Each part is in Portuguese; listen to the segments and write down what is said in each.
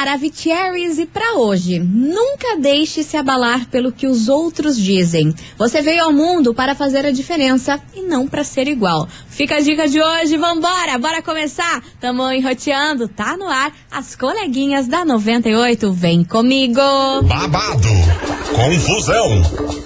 Maravicheries e para hoje, nunca deixe se abalar pelo que os outros dizem. Você veio ao mundo para fazer a diferença e não para ser igual. Fica a dica de hoje, vambora, bora começar. Tamo enroteando, tá no ar, as coleguinhas da 98, vem comigo. Babado, confusão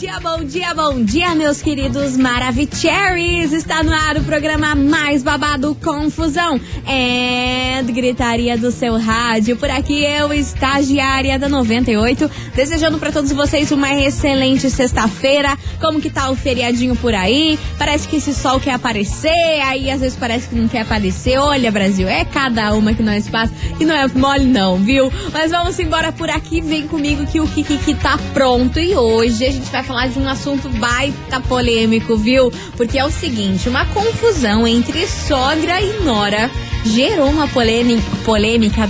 Dia, bom dia, bom dia, meus queridos Maravicheries! Está no ar o programa mais babado Confusão é gritaria do seu rádio. Por aqui eu, estagiária da 98, desejando para todos vocês uma excelente sexta-feira. Como que tá o feriadinho por aí? Parece que esse sol quer aparecer, aí às vezes parece que não quer aparecer. Olha, Brasil, é cada uma que nós passa e não é mole não, viu? Mas vamos embora por aqui, vem comigo que o Kiki tá pronto e hoje a gente vai falar de um assunto baita polêmico, viu? Porque é o seguinte, uma confusão entre sogra e nora gerou uma polêmica, polêmica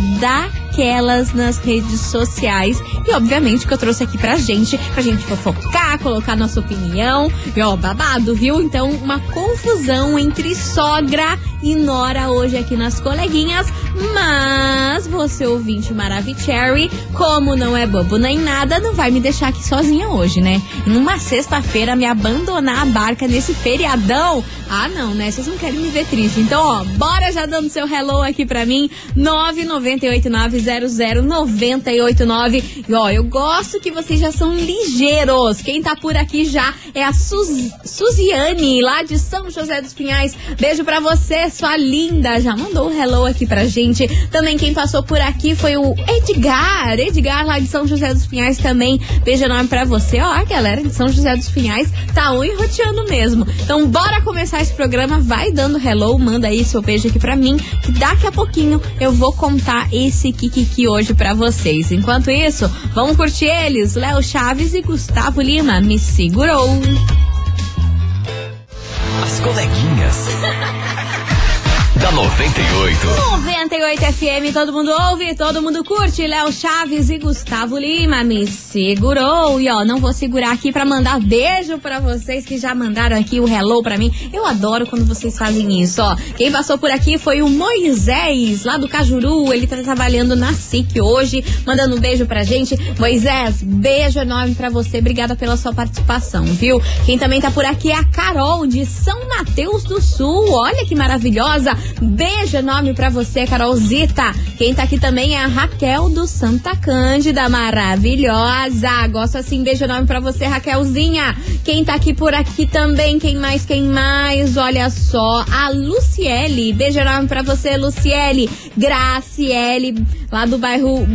daquelas nas redes sociais. E obviamente que eu trouxe aqui pra gente, pra gente fofocar, colocar nossa opinião. E ó, babado, viu? Então, uma confusão entre sogra e nora hoje aqui nas coleguinhas. Mas você, ouvinte Maravicherry, como não é bobo nem nada, não vai me deixar aqui sozinha hoje, né? Numa sexta-feira, me abandonar a barca nesse feriadão. Ah, não, né? Vocês não querem me ver triste. Então, ó, bora já dando seu hello aqui pra mim. 998900989. E ó, eu gosto que vocês já são ligeiros. Quem tá por aqui já é a Suzi, Suziane, lá de São José dos Pinhais. Beijo pra você, sua linda. Já mandou um hello aqui pra gente. Também quem passou por aqui foi o Edgar. Edgar, lá de São José dos Pinhais também. Beijo enorme pra você. Ó, a galera de São José dos Pinhais tá um enroteando mesmo. Então, bora começar esse programa. Vai dando hello, manda aí seu beijo aqui pra mim. Que daqui a pouquinho eu vou contar esse Kikiki hoje pra vocês. Enquanto isso, vamos curtir eles. Léo Chaves e Gustavo Lima. Me segurou. As coleguinhas. Da 98. 98 FM, todo mundo ouve, todo mundo curte. Léo Chaves e Gustavo Lima me segurou. E ó, não vou segurar aqui pra mandar beijo pra vocês que já mandaram aqui o hello pra mim. Eu adoro quando vocês fazem isso, ó. Quem passou por aqui foi o Moisés, lá do Cajuru. Ele tá trabalhando na SIC hoje, mandando um beijo pra gente. Moisés, beijo enorme pra você. Obrigada pela sua participação, viu? Quem também tá por aqui é a Carol, de São Mateus do Sul. Olha que maravilhosa. Beijo enorme pra você, Carolzita. Quem tá aqui também é a Raquel do Santa Cândida, maravilhosa. Gosto assim, beijo enorme pra você, Raquelzinha. Quem tá aqui por aqui também, quem mais, quem mais? Olha só, a Luciele. Beijo enorme pra você, Luciele. Graciele, lá do bairro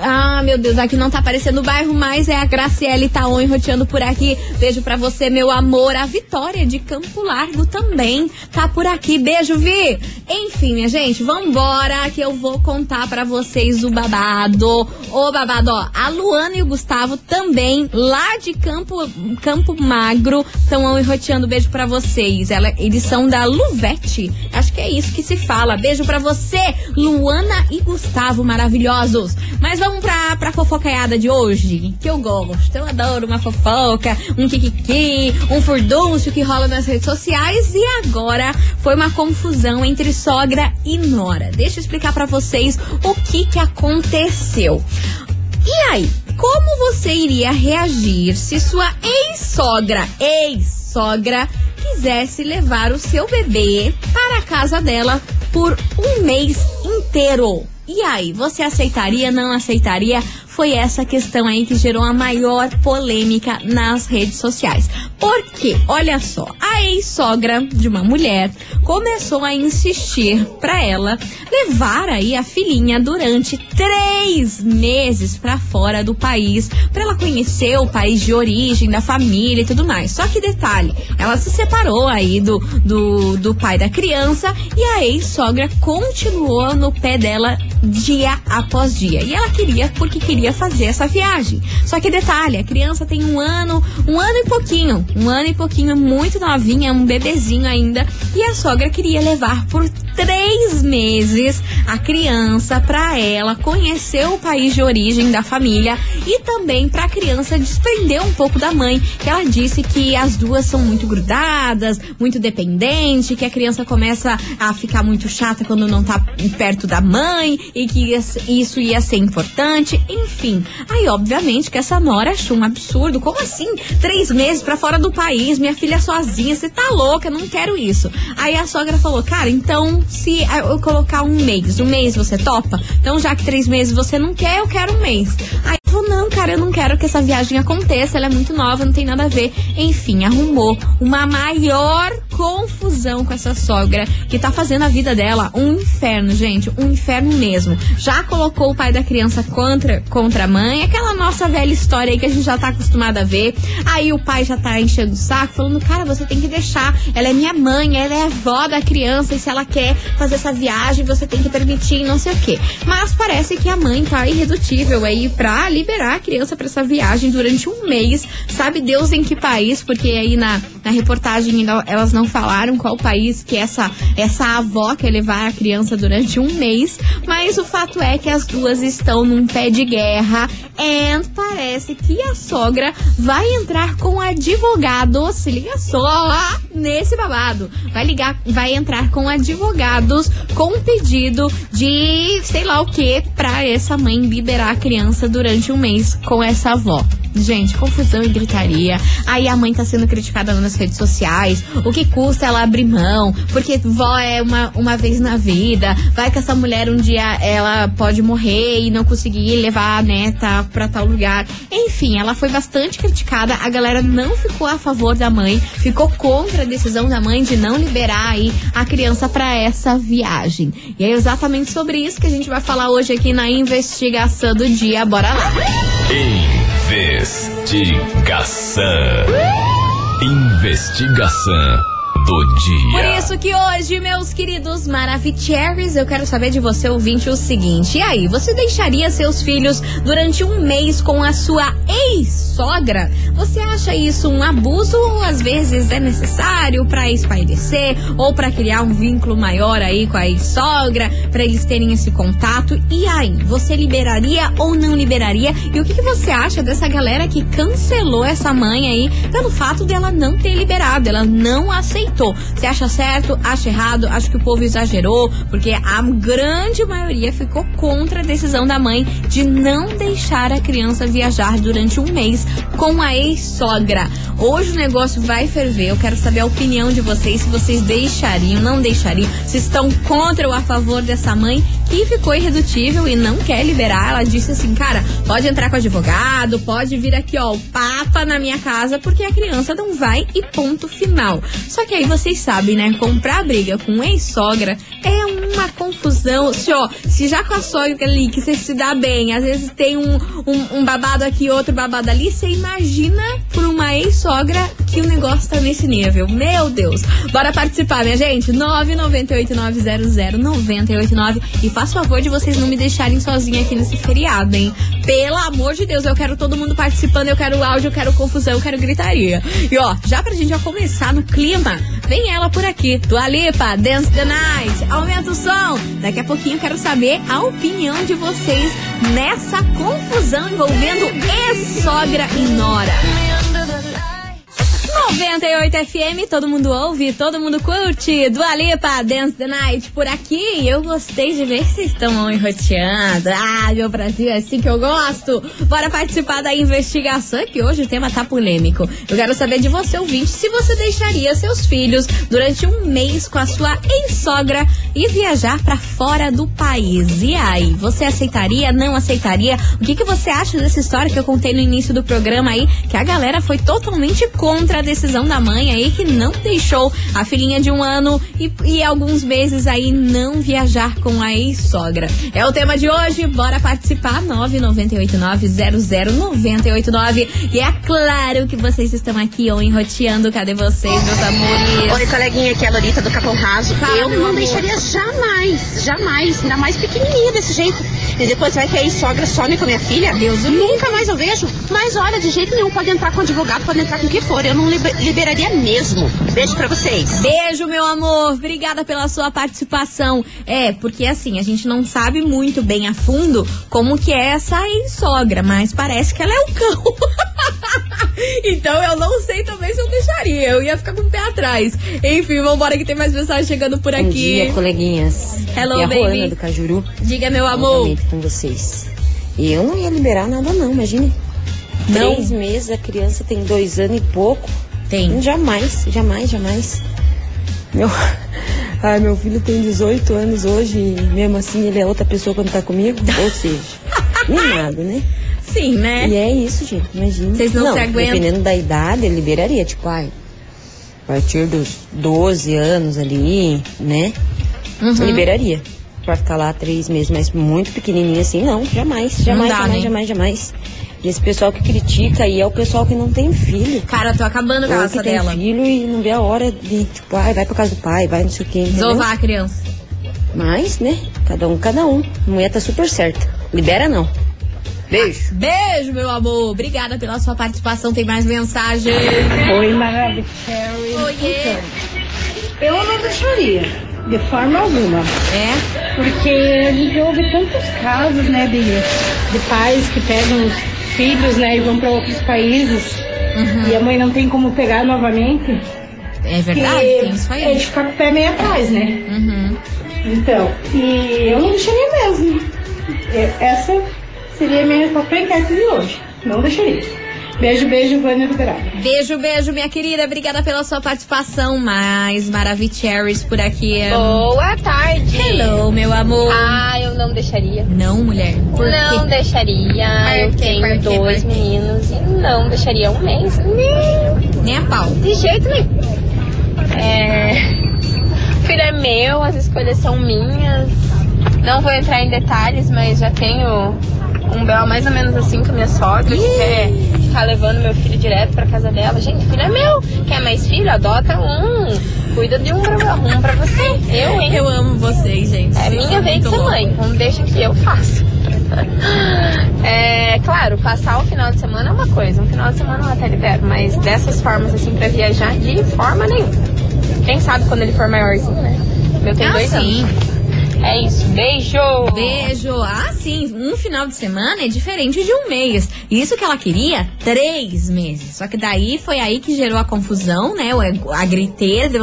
ah, meu Deus, aqui não tá aparecendo o bairro, mas é a Graciele Taon roteando por aqui. Beijo pra você, meu amor. A Vitória de Campo Largo também tá por aqui. Beijo, Vi. Enfim, minha gente, vambora que eu vou contar pra vocês o babado. Ô, babado, ó. A Luana e o Gustavo também, lá de Campo, Campo Magro, estão roteando. Beijo pra vocês. Ela, eles são da Luvete. Acho que é isso que se fala. Beijo pra você, Luana e Gustavo, maravilhosos. Mas vamos pra, pra fofocaiada de hoje, que eu gosto. Eu adoro uma fofoca, um kikiki, um furdúncio que rola nas redes sociais. E agora foi uma confusão entre sogra e nora. Deixa eu explicar para vocês o que, que aconteceu. E aí, como você iria reagir se sua ex-sogra, ex-sogra, quisesse levar o seu bebê para a casa dela por um mês inteiro? E aí, você aceitaria, não aceitaria? Foi essa questão aí que gerou a maior polêmica nas redes sociais. Porque, olha só, a ex-sogra de uma mulher começou a insistir para ela levar aí a filhinha durante três meses para fora do país, para ela conhecer o país de origem da família e tudo mais. Só que detalhe, ela se separou aí do, do, do pai da criança e a ex-sogra continuou no pé dela dia após dia. E ela queria porque queria fazer essa viagem. Só que detalhe, a criança tem um ano, um ano e pouquinho, um ano e pouquinho, muito novinha, um bebezinho ainda, e a sogra queria levar por três meses a criança para ela conhecer o país de origem da família e também para a criança desprender um pouco da mãe, que ela disse que as duas são muito grudadas, muito dependentes, que a criança começa a ficar muito chata quando não tá perto da mãe e que isso ia ser importante, enfim. Aí, obviamente, que essa Nora achou um absurdo. Como assim? Três meses para fora do país, minha filha sozinha, você tá louca, não quero isso. Aí a sogra falou, cara, então se eu colocar um mês, um mês você topa? Então já que três meses você não quer, eu quero um mês. Aí não, cara, eu não quero que essa viagem aconteça, ela é muito nova, não tem nada a ver. Enfim, arrumou uma maior confusão com essa sogra que tá fazendo a vida dela um inferno, gente, um inferno mesmo. Já colocou o pai da criança contra, contra a mãe, aquela nossa velha história aí que a gente já tá acostumada a ver. Aí o pai já tá enchendo o saco, falando, cara, você tem que deixar, ela é minha mãe, ela é avó da criança, e se ela quer fazer essa viagem, você tem que permitir, não sei o quê. Mas parece que a mãe tá irredutível aí pra liberar a criança para essa viagem durante um mês, sabe Deus em que país, porque aí na, na reportagem elas não falaram qual país que essa, essa avó quer levar a criança durante um mês, mas o fato é que as duas estão num pé de guerra. E parece que a sogra vai entrar com advogado, se liga só, nesse babado, vai ligar, vai entrar com advogados com um pedido de sei lá o que para essa mãe liberar a criança durante um mês com essa avó. Gente, confusão e gritaria. Aí a mãe tá sendo criticada nas redes sociais. O que custa ela abrir mão? Porque vó é uma, uma vez na vida. Vai que essa mulher um dia ela pode morrer e não conseguir levar a neta pra tal lugar. Enfim, ela foi bastante criticada. A galera não ficou a favor da mãe, ficou contra a decisão da mãe de não liberar aí a criança para essa viagem. E é exatamente sobre isso que a gente vai falar hoje aqui na investigação do dia. Bora lá! Investigação. Investigação do dia. Por isso que hoje, meus queridos Maravicheries, eu quero saber de você, ouvinte, o seguinte. E aí, você deixaria seus filhos durante um mês com a sua ex-sogra? Você acha isso um abuso ou às vezes é necessário para espairecer ou para criar um vínculo maior aí com a ex-sogra, para eles terem esse contato? E aí, você liberaria ou não liberaria? E o que, que você acha dessa galera que cancelou essa mãe aí pelo fato dela não ter liberado, ela não aceitou? Você acha certo? Acha errado? Acho que o povo exagerou, porque a grande maioria ficou contra a decisão da mãe de não deixar a criança viajar durante um mês com a ex-sogra. Hoje o negócio vai ferver. Eu quero saber a opinião de vocês, se vocês deixariam, não deixariam, se estão contra ou a favor dessa mãe que ficou irredutível e não quer liberar. Ela disse assim, cara, pode entrar com advogado, pode vir aqui, ó, o papa na minha casa, porque a criança não vai e ponto final. Só que aí vocês sabem, né? Comprar briga com ex-sogra é uma confusão. Se, ó, se já com a sogra ali, que você se dá bem, às vezes tem um, um, um babado aqui, outro babado ali, você imagina por uma ex-sogra que o negócio tá nesse nível. Meu Deus! Bora participar, minha gente? 998900989 e o favor de vocês não me deixarem sozinha aqui nesse feriado, hein? Pelo amor de Deus, eu quero todo mundo participando, eu quero áudio, eu quero confusão, eu quero gritaria. E ó, já pra gente já começar no clima, Vem ela por aqui. do Alipa, Dance the Night. Aumenta o som. Daqui a pouquinho eu quero saber a opinião de vocês nessa confusão envolvendo ex-sogra e nora. 98 FM, todo mundo ouve, todo mundo curte. Do Alipa, Dance the Night por aqui. Eu gostei de ver que vocês estão enroteando. Ah, meu Brasil, é assim que eu gosto. Bora participar da investigação, que hoje o tema tá polêmico. Eu quero saber de você, ouvinte, se você deixaria seus filhos durante um mês com a sua ex-sogra e viajar para fora do país. E aí, você aceitaria, não aceitaria? O que, que você acha dessa história que eu contei no início do programa aí? Que a galera foi totalmente contra a decisão da mãe aí, que não deixou a filhinha de um ano e, e alguns meses aí não viajar com a ex-sogra. É o tema de hoje, bora participar, 998900989. E é claro que vocês estão aqui ou enroteando, cadê vocês, meus amores? Oi, coleguinha, aqui é a Lorita do Capão Raso. Fala, eu não amor. Deixaria jamais, jamais, ainda mais pequenininha desse jeito. E depois vai que a sogra some com a minha filha. Deus o Nunca mais eu vejo. Mas olha, de jeito nenhum, pode entrar com advogado, pode entrar com o que for. Eu não liber- liberaria mesmo. Beijo pra vocês. Beijo, meu amor. Obrigada pela sua participação. É, porque assim, a gente não sabe muito bem a fundo como que é essa ex-sogra, mas parece que ela é um cão. então eu não sei também se eu deixaria. Eu ia ficar com o pé atrás. Enfim, vambora que tem mais mensagem chegando por Bom aqui. dia, coleguinhas. Hello, Aqui é a baby. Roana do Cajuru. Diga, meu amor. Com vocês. E eu não ia liberar nada não, imagine. Não. Três meses, a criança tem dois anos e pouco. Tem. Jamais, jamais, jamais. Meu, ai, meu filho tem 18 anos hoje e mesmo assim ele é outra pessoa quando tá comigo. Ou seja, nem nada, né? Sim, né? E é isso, gente, imagina. Vocês não se aguentam. Dependendo da idade, ele liberaria, tipo, ai, a partir dos 12 anos ali, né? Uhum. Liberaria. Pra ficar lá três meses, mas muito pequenininho assim, não, jamais, jamais, dá, jamais, né? jamais, jamais. E esse pessoal que critica aí é o pessoal que não tem filho. Cara, tô acabando com a raça que tem dela. filho e não vê a hora de, tipo, ai, vai pra casa do pai, vai não sei o entendeu? Desovar a criança. Mas, né, cada um, cada um. A mulher tá super certa. Libera não. Beijo. Beijo, meu amor. Obrigada pela sua participação. Tem mais mensagem. Oi, Maravilha. Oiê. Eu não deixaria, de forma alguma. É? Porque a gente ouve tantos casos, né, de, de pais que pegam os filhos, né, e vão para outros países. E a mãe não tem como pegar novamente. É verdade, tem isso É aí. de ficar com o pé meio atrás, né? Uhum. Então, e eu não deixaria mesmo. É, Essa seria a minha papel enquete de hoje. Não deixaria. Beijo, beijo, Vânia do Beraba. Beijo, beijo, minha querida. Obrigada pela sua participação. Mais Maravicheries por aqui. Boa tarde. Hello, meu amor. Ah, eu não deixaria. Não, mulher. Por não quê? deixaria. eu quê? tenho dois Por quê? meninos e não deixaria um mês. Nem Nem a pau. de jeito nenhum. É... O filho é meu, as escolhas são minhas. Não vou entrar em detalhes, mas já tenho um bel mais ou menos assim com a minha sogra, que quer ficar levando meu filho direto pra casa dela. Gente, o filho é meu. Quer mais filho? Adota um. Cuida de um pra, um pra você. Eu, hein? Eu amo vocês, gente. É Vocês minha vez de ser mãe, então deixa que eu faço. É, claro, passar o final de semana é uma coisa, um final de semana eu até libero, mas dessas formas assim pra viajar, de forma nenhuma. Quem sabe quando ele for maiorzinho, né? Eu tenho Ah, dois sim. anos. É isso, beijo! Beijo. Ah, sim. Um final de semana é diferente de um mês. Isso que ela queria, três meses. Só que daí foi aí que gerou a confusão, né? A griteira,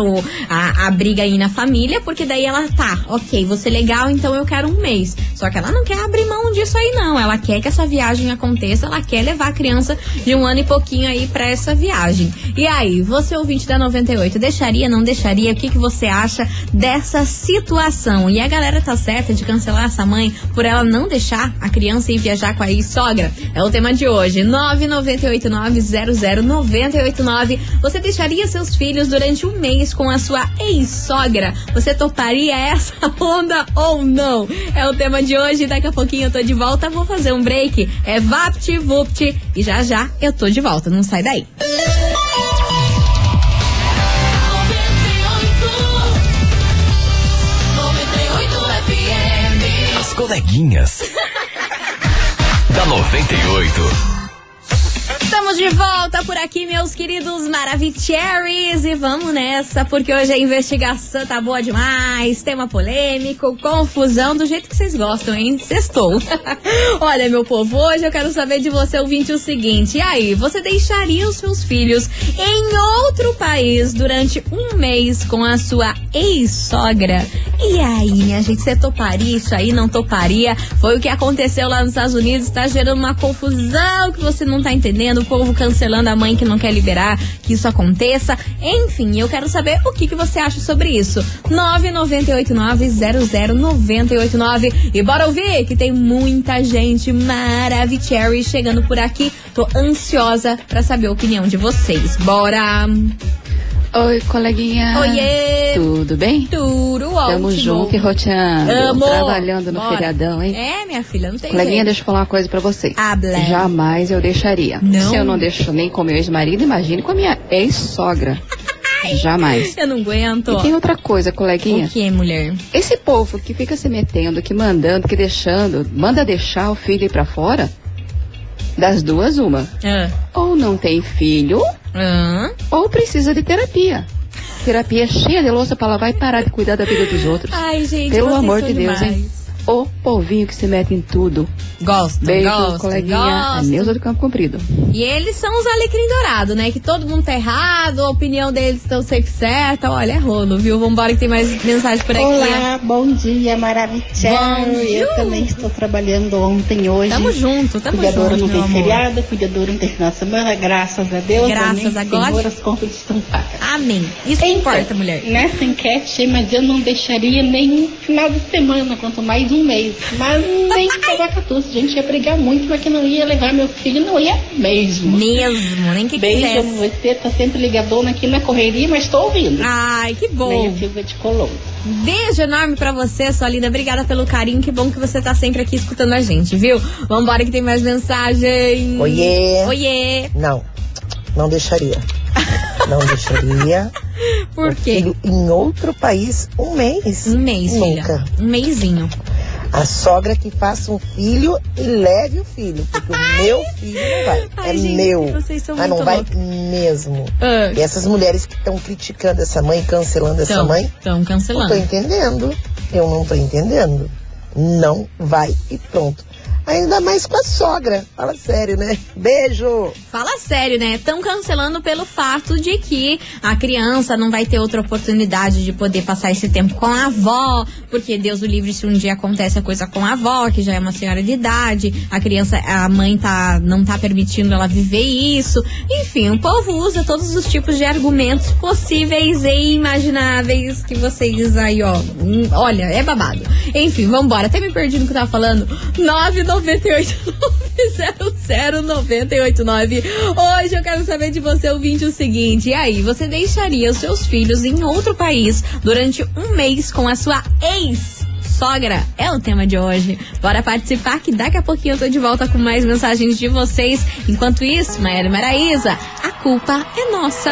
a, a briga aí na família, porque daí ela tá, ok, você legal, então eu quero um mês. Só que ela não quer abrir mão disso aí, não. Ela quer que essa viagem aconteça, ela quer levar a criança de um ano e pouquinho aí pra essa viagem. E aí, você ouvinte da 98, deixaria, não deixaria? O que, que você acha dessa situação? E a galera tá certa de cancelar essa mãe por ela não deixar a criança ir viajar com a ex-sogra? É o tema de hoje. 998900989. Você deixaria seus filhos durante um mês com a sua ex-sogra? Você toparia essa onda ou não? É o tema de hoje. Daqui a pouquinho eu tô de volta. Vou fazer um break. É Vapt Vupt. E já já eu tô de volta. Não sai daí. As coleguinhas. da 98. Estamos de volta por aqui, meus queridos Maravicheries. E vamos nessa, porque hoje a investigação tá boa demais. Tema polêmico, confusão, do jeito que vocês gostam, hein? Sextou. Olha, meu povo, hoje eu quero saber de você, ouvinte, o seguinte. E aí, você deixaria os seus filhos em outro país durante um mês com a sua ex-sogra? E aí, minha gente, você toparia isso aí? Não toparia? Foi o que aconteceu lá nos Estados Unidos, tá gerando uma confusão que você não tá entendendo. o povo cancelando a mãe que não quer liberar que isso aconteça. Enfim, eu quero saber o que, que você acha sobre isso. 998900989 e bora ouvir que tem muita gente maravilhosa chegando por aqui. Tô ansiosa pra saber a opinião de vocês. Bora! Oi, coleguinha. Oiê! Tudo bem? Tudo ótimo. Tamo junto e roteando. Amo. Trabalhando no Bora. feriadão, hein? É, minha filha, não tem Coleguinha, jeito. deixa eu falar uma coisa pra vocês. Habla. Jamais eu deixaria. Não? Se eu não deixo nem com meu ex-marido, imagine com a minha ex-sogra. Jamais. Eu não aguento. E tem outra coisa, coleguinha. O que, mulher? Esse povo que fica se metendo, que mandando, que deixando, manda deixar o filho ir pra fora, das duas, uma. Ah. Ou não tem filho, Ah. ou precisa de terapia. Terapia cheia de louça pra lavar e parar de cuidar da vida dos outros. Ai, gente, Pelo amor de Deus, demais. hein? O povinho que se mete em tudo. Gosto, Beijo, gosto, coleguinha. gosto. A Neuza do Campo Comprido. E eles são os alecrim dourados, né? Que todo mundo tá errado, a opinião deles estão sempre certa. Olha, é rolo, viu? Vambora que tem mais mensagem por aqui. Olá, bom dia, maravilhoso. Bom Eu dia. também estou trabalhando ontem, hoje. Tamo junto, tamo Cuidadora junto, não meu tem feriado, cuidadora não tem final de semana, graças a Deus. Graças amém, a God. Senhor, as contas estão pagas. Amém. Isso que Então, importa, mulher. Nessa enquete, mas eu não deixaria nem um final de semana, quanto mais um mês. Mas nem Tabacatuça. A gente ia brigar muito, mas que não ia levar meu filho, não ia mesmo. Mesmo, nem que Beijo, quisesse. você tá sempre ligadona aqui na correria, mas tô ouvindo. Ai, que bom. Meia Silva de Colombo. Beijo enorme pra você, sua linda. Obrigada pelo carinho. Que bom que você tá sempre aqui escutando a gente, viu? Vambora que tem mais mensagem. Oiê. Oiê. Não, não deixaria. Não deixaria. Por quê? filho em outro país um mês. Um mês, Nunca. filha. Um mêsinho. A sogra que faça um filho e leve o filho, porque o meu filho não vai. Ai, é gente, meu. vocês são mas não vai loucos. mesmo. Ah. E essas mulheres que estão criticando essa mãe, cancelando essa Tão, mãe, tão não cancelando. tô entendendo. Eu não tô entendendo. Não vai e pronto. Ainda mais com a sogra. Fala sério, né? Beijo! Fala sério, né? Estão cancelando pelo fato de que a criança não vai ter outra oportunidade de poder passar esse tempo com a avó, porque Deus o livre se um dia acontece a coisa com a avó, que já é uma senhora de idade, a criança, a mãe tá, não tá permitindo ela viver isso. Enfim, o povo usa todos os tipos de argumentos possíveis e imagináveis que vocês aí, ó, hum, olha, é babado. Enfim, vambora. Até me perdi no que eu tava falando. 998 989. Hoje eu quero saber de você, ouvinte, o seguinte. E aí, você deixaria os seus filhos em outro país durante um mês com a sua ex? Sogra é o tema de hoje. Bora participar que daqui a pouquinho eu tô de volta com mais mensagens de vocês. Enquanto isso, Maera e Maraísa, a culpa é nossa.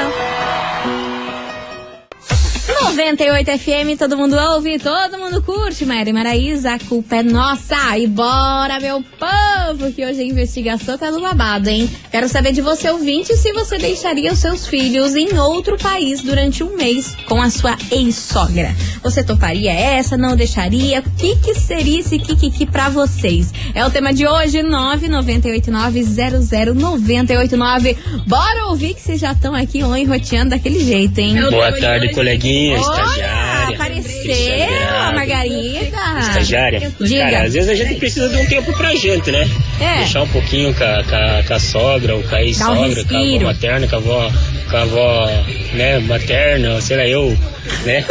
98 FM, todo mundo ouve, todo mundo curte. Maera e Maraísa, a culpa é nossa. E bora, meu povo, que hoje a investigação tá do babado, hein? Quero saber de você, ouvinte, se você deixaria os seus filhos em outro país durante um mês com a sua ex-sogra. Você toparia essa? Não deixaria? O que, que seria esse kikiki pra vocês? É o tema de hoje, 998900989. Bora ouvir que vocês já estão aqui on roteando daquele jeito, hein? Boa tarde, coleguinha, estagiária. apareceu a. Margarida. Estagiária. Diga. Cara, às vezes a gente precisa de um tempo pra gente, né? É. Deixar um pouquinho com a, com com a sogra, ou com a Dá um ex-sogra, com a avó materna, com a avó, com a avó né, materna, sei lá, eu, né?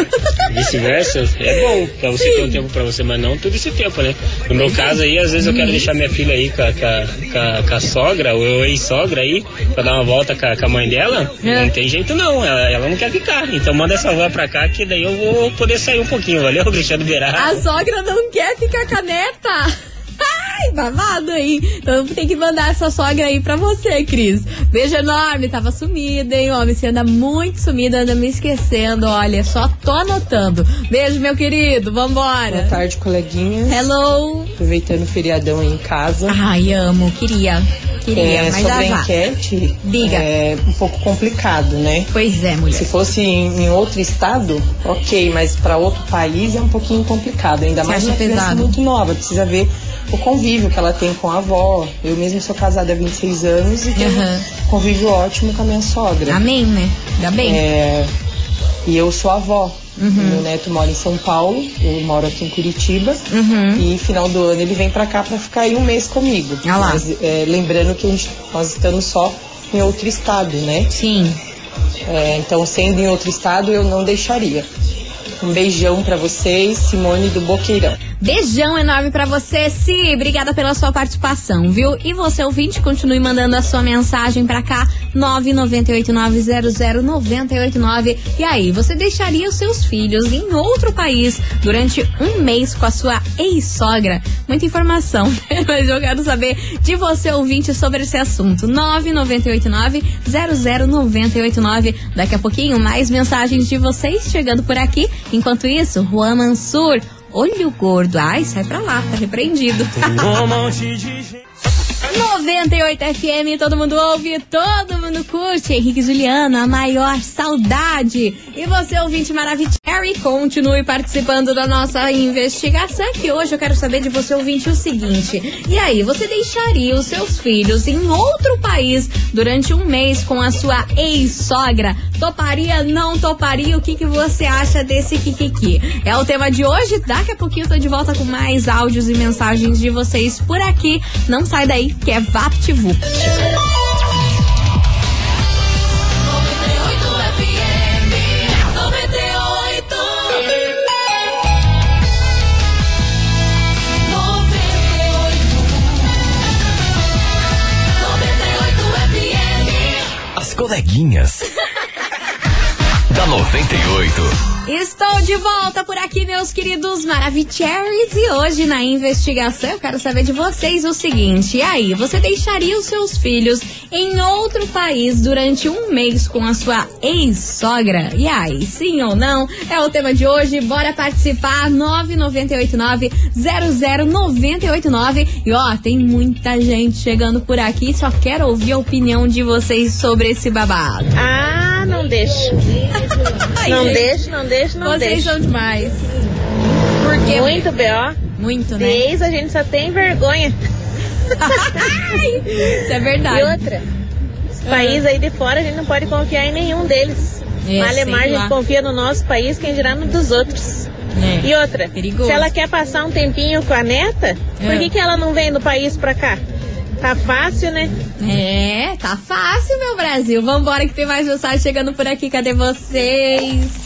Vice-versa. É bom pra você ter um tempo pra você, mas não todo esse tempo, né? No meu caso aí, às vezes eu quero deixar minha filha aí com a, com a- com a- sogra, ou ex-sogra aí, pra dar uma volta com a, com a mãe dela. É. Não tem jeito não, ela, ela não quer ficar. Então manda essa avó pra cá, que daí eu vou poder sair um pouquinho, valeu, Cristiano Beirá? A sogra não quer ficar com a neta. Ai, babado aí. Então tem que mandar essa sogra aí pra você, Cris. Beijo enorme. Tava sumida, hein, homem? Você anda muito sumida, anda me esquecendo. Olha, só tô anotando. Beijo, meu querido. Vambora. Boa tarde, coleguinhas. Hello. Aproveitando o feriadão aí em casa. Ai, amo. Queria. Queria, É, mas sobre a enquete, Diga. é um pouco complicado, né? Pois é, mulher. Se fosse em, em outro estado, ok, mas para outro país é um pouquinho complicado, ainda Você mais uma criança muito nova, precisa ver o convívio que ela tem com a avó. Eu mesmo sou casada há 26 anos e tenho Aham. um convívio ótimo com a minha sogra. Amém, né? Ainda bem. É, e eu sou avó. Uhum. Meu neto mora em São Paulo, eu moro aqui em Curitiba. Uhum. E final do ano ele vem pra cá pra ficar aí um mês comigo. Ah lá. Mas, é, lembrando que a gente- nós estamos só em outro estado, né? Sim. É, então, sendo em outro estado, eu não deixaria. Um beijão pra vocês, Simone do Boqueirão. Beijão enorme pra você, Si. Obrigada pela sua participação, viu? E você, ouvinte, continue mandando a sua mensagem pra cá, 998900989. E aí, você deixaria os seus filhos em outro país durante um mês com a sua ex-sogra? Muita informação, mas eu quero saber de você, ouvinte, sobre esse assunto. 998900989. Daqui a pouquinho, mais mensagens de vocês chegando por aqui. Enquanto isso, Juan Mansur. Olho gordo. Ai, sai pra lá, tá repreendido. 98 FM, todo mundo ouve, todo mundo curte. Henrique Juliano, a maior saudade. E você, ouvinte maravilhoso, continue participando da nossa investigação. Que hoje eu quero saber de você, ouvinte, o seguinte: e aí, você deixaria os seus filhos em outro país durante um mês com a sua ex-sogra? Toparia, não toparia? O que, que você acha desse Kikiki? É o tema de hoje. Daqui a pouquinho eu tô de volta com mais áudios e mensagens de vocês por aqui. Não sai daí, que é VaptVupt. As coleguinhas. Da 98. Estou de volta por aqui, meus queridos Maravicheries. E hoje, na investigação, eu quero saber de vocês o seguinte: e aí, você deixaria os seus filhos em outro país durante um mês com a sua ex-sogra? E aí, sim ou não? É o tema de hoje. Bora participar! 9989-00989. E ó, tem muita gente chegando por aqui. Só quero ouvir a opinião de vocês sobre esse babado. Ah, não deixa. não deixa, não deixa, não Vocês deixa. são demais. Por quê? Muito B.O. Muito, né? Desde a gente só tem vergonha. Isso é verdade. E outra, os países aí de fora a gente não pode confiar em nenhum deles. É, Malemar, a lá. gente confia no nosso país, quem dirá no dos outros. É. E outra, Perigoso. se ela quer passar um tempinho com a neta, por É. que, que ela não vem do país pra cá? Tá fácil, né? É, tá fácil, meu Brasil. Vambora que tem mais mensagem chegando por aqui. Cadê vocês?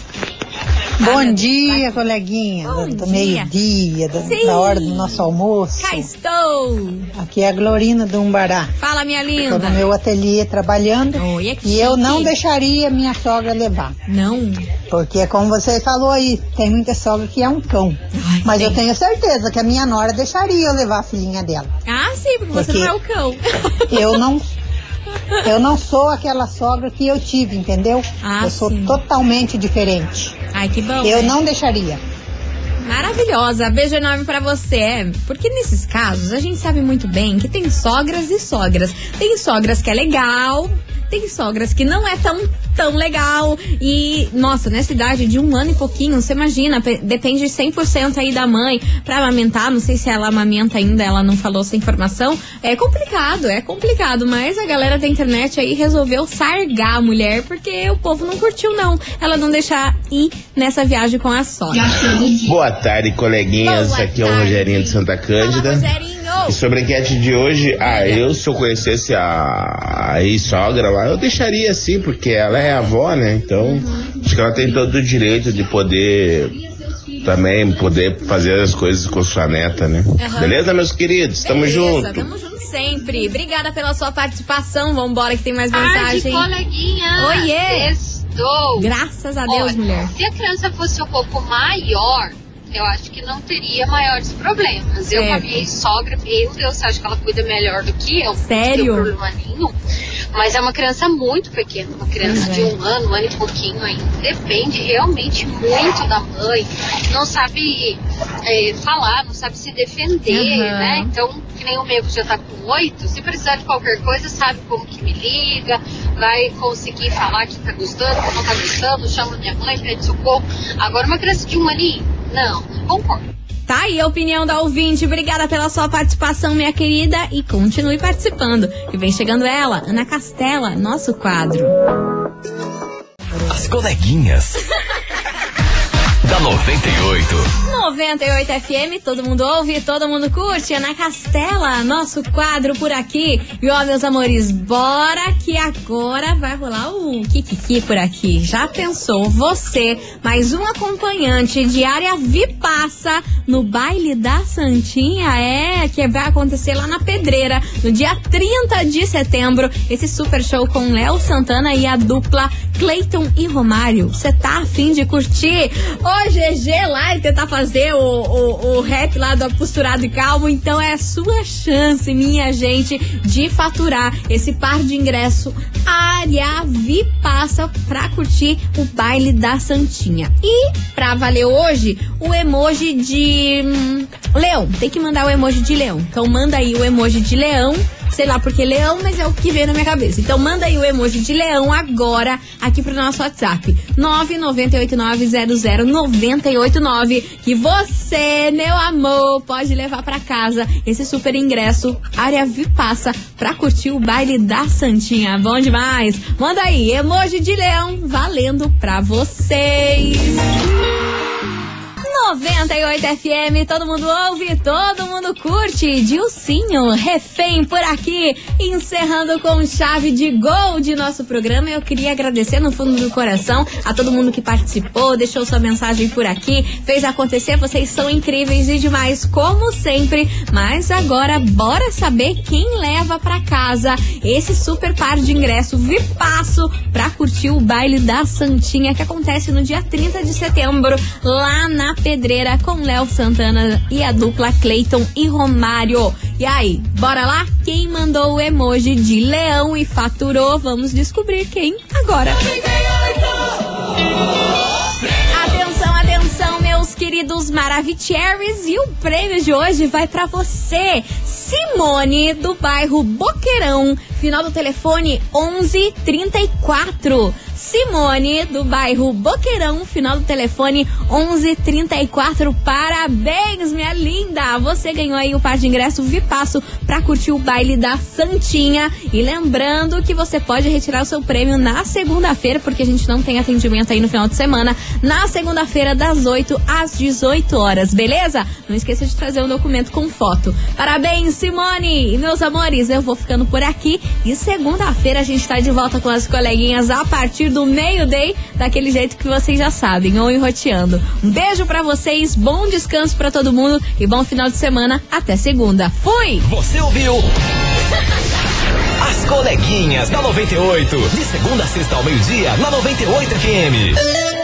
Bom dia, coleguinha. Bom do do dia. meio-dia, da, da hora do nosso almoço. Cá estou. Aqui é a Glorina do Umbará. Fala, minha Estou linda. no meu ateliê trabalhando. Oi, E eu não deixaria minha sogra levar. Não. Porque, como você falou aí, tem muita sogra que é um cão. Ai, Mas tem. eu tenho certeza que a minha nora deixaria eu levar a filhinha dela. Ah, sim, porque você Porque- não é o cão. Eu não. Eu não sou aquela sogra que eu tive, entendeu? Ah, eu sou sim. totalmente diferente. Ai, que bom. eu né? não deixaria. Maravilhosa. Beijo enorme pra você. É, Porque nesses casos a gente sabe muito bem que tem sogras e sogras. Tem sogras que é legal, tem sogras que não é tão tão legal. E, nossa, nessa idade de um ano e pouquinho, você imagina, pe- depende 100% aí da mãe pra amamentar. Não sei se ela amamenta ainda, ela não falou essa informação. É complicado, é complicado. Mas a galera da internet aí resolveu sargar a mulher porque o povo não curtiu, não. Ela não deixar ir nessa viagem com a sogra. Boa tarde, coleguinhas. Boa Aqui é o tarde. Rogerinho de Santa Cândida. Rogerinho. E sobre a enquete de hoje, ah, eu se eu conhecesse a, a ex-sogra lá, eu deixaria assim, porque ela é avó, né? Então, acho que ela tem todo o direito de poder também poder fazer as coisas com sua neta, né? Aham. Beleza, meus queridos? Tamo Beleza, junto. Tamo junto sempre. Obrigada pela sua participação. Vambora que tem mais Tarde, mensagem. coleguinha. Oiê. Estou. Graças a Deus, Olha, mulher. Se a criança fosse um pouco maior, eu acho que não teria maiores problemas. Eu, com a minha sogra, meu Deus, acho que ela cuida melhor do que eu. Sério? Não problema nenhum. Mas é uma criança muito pequena, uma criança Pois de um ano, um ano e pouquinho ainda. Depende realmente muito da mãe. Não sabe é, falar, não sabe se defender, Aham. né? Então, que nem o meu que já tá com oito, se precisar de qualquer coisa, sabe como que me liga, vai conseguir falar que tá gostando, que não tá gostando, chama minha mãe, pede socorro. Agora, uma criança de um aninho, não, concordo. Tá aí a opinião da ouvinte. Obrigada pela sua participação, minha querida. E continue participando. Que vem chegando ela, Ana Castela, nosso quadro. As coleguinhas. da da 98. 98 FM, todo mundo ouve, todo mundo curte. Ana Castela, nosso quadro por aqui. E ó, meus amores, bora que agora vai rolar o Kikiki por aqui. Já pensou você, mais um acompanhante de área Vipassa no baile da Santinha? É, que vai acontecer lá na Pedreira, no dia 30 de setembro. Esse super show com Léo Santana e a dupla Cleiton e Romário. Você tá afim de curtir? GG lá e tentar fazer o, o, o rap lá do posturado e calmo. Então é a sua chance, minha gente, de faturar esse par de ingresso área Vipassa pra curtir o baile da Santinha. E pra valer hoje, o emoji de hum, leão. Tem que mandar o emoji de leão. Então manda aí o emoji de leão sei lá porque leão, mas é o que veio na minha cabeça. Então manda aí o emoji de leão agora aqui pro nosso WhatsApp. 998900989 que você, meu amor, pode levar para casa esse super ingresso área Vipassa pra curtir o baile da Santinha. Bom demais. Manda aí emoji de leão valendo pra vocês. 98 FM, todo mundo ouve, todo mundo curte. Dilcinho, refém por aqui, encerrando com chave de gol de nosso programa. Eu queria agradecer no fundo do coração a todo mundo que participou, deixou sua mensagem por aqui, fez acontecer. Vocês são incríveis e demais, como sempre. Mas agora, bora saber quem leva para casa esse super par de ingresso Vipasso pra curtir o baile da Santinha que acontece no dia 30 de setembro, lá na Pedreira com Léo Santana e a dupla Cleiton e Romário. E aí, bora lá? Quem mandou o emoji de leão e faturou? Vamos descobrir quem agora. Atenção, atenção, meus queridos Maravicheries. E o prêmio de hoje vai para você, Simone, do bairro Boqueirão. Final do telefone 1134. Simone, do bairro Boqueirão, final do telefone 1134. Parabéns, minha linda! Você ganhou aí o par de ingresso Vipasso pra curtir o baile da Santinha. E lembrando que você pode retirar o seu prêmio na segunda-feira, porque a gente não tem atendimento aí no final de semana. Na segunda-feira, das 8 às 18 horas, beleza? Não esqueça de trazer um documento com foto. Parabéns, Simone! E meus amores, eu vou ficando por aqui. E segunda-feira a gente tá de volta com as coleguinhas a partir do meio-day, daquele jeito que vocês já sabem, ou enroteando. Um beijo para vocês, bom descanso para todo mundo e bom final de semana. Até segunda. Fui! Você ouviu? As coleguinhas da 98. De segunda a sexta ao meio-dia, na 98 FM.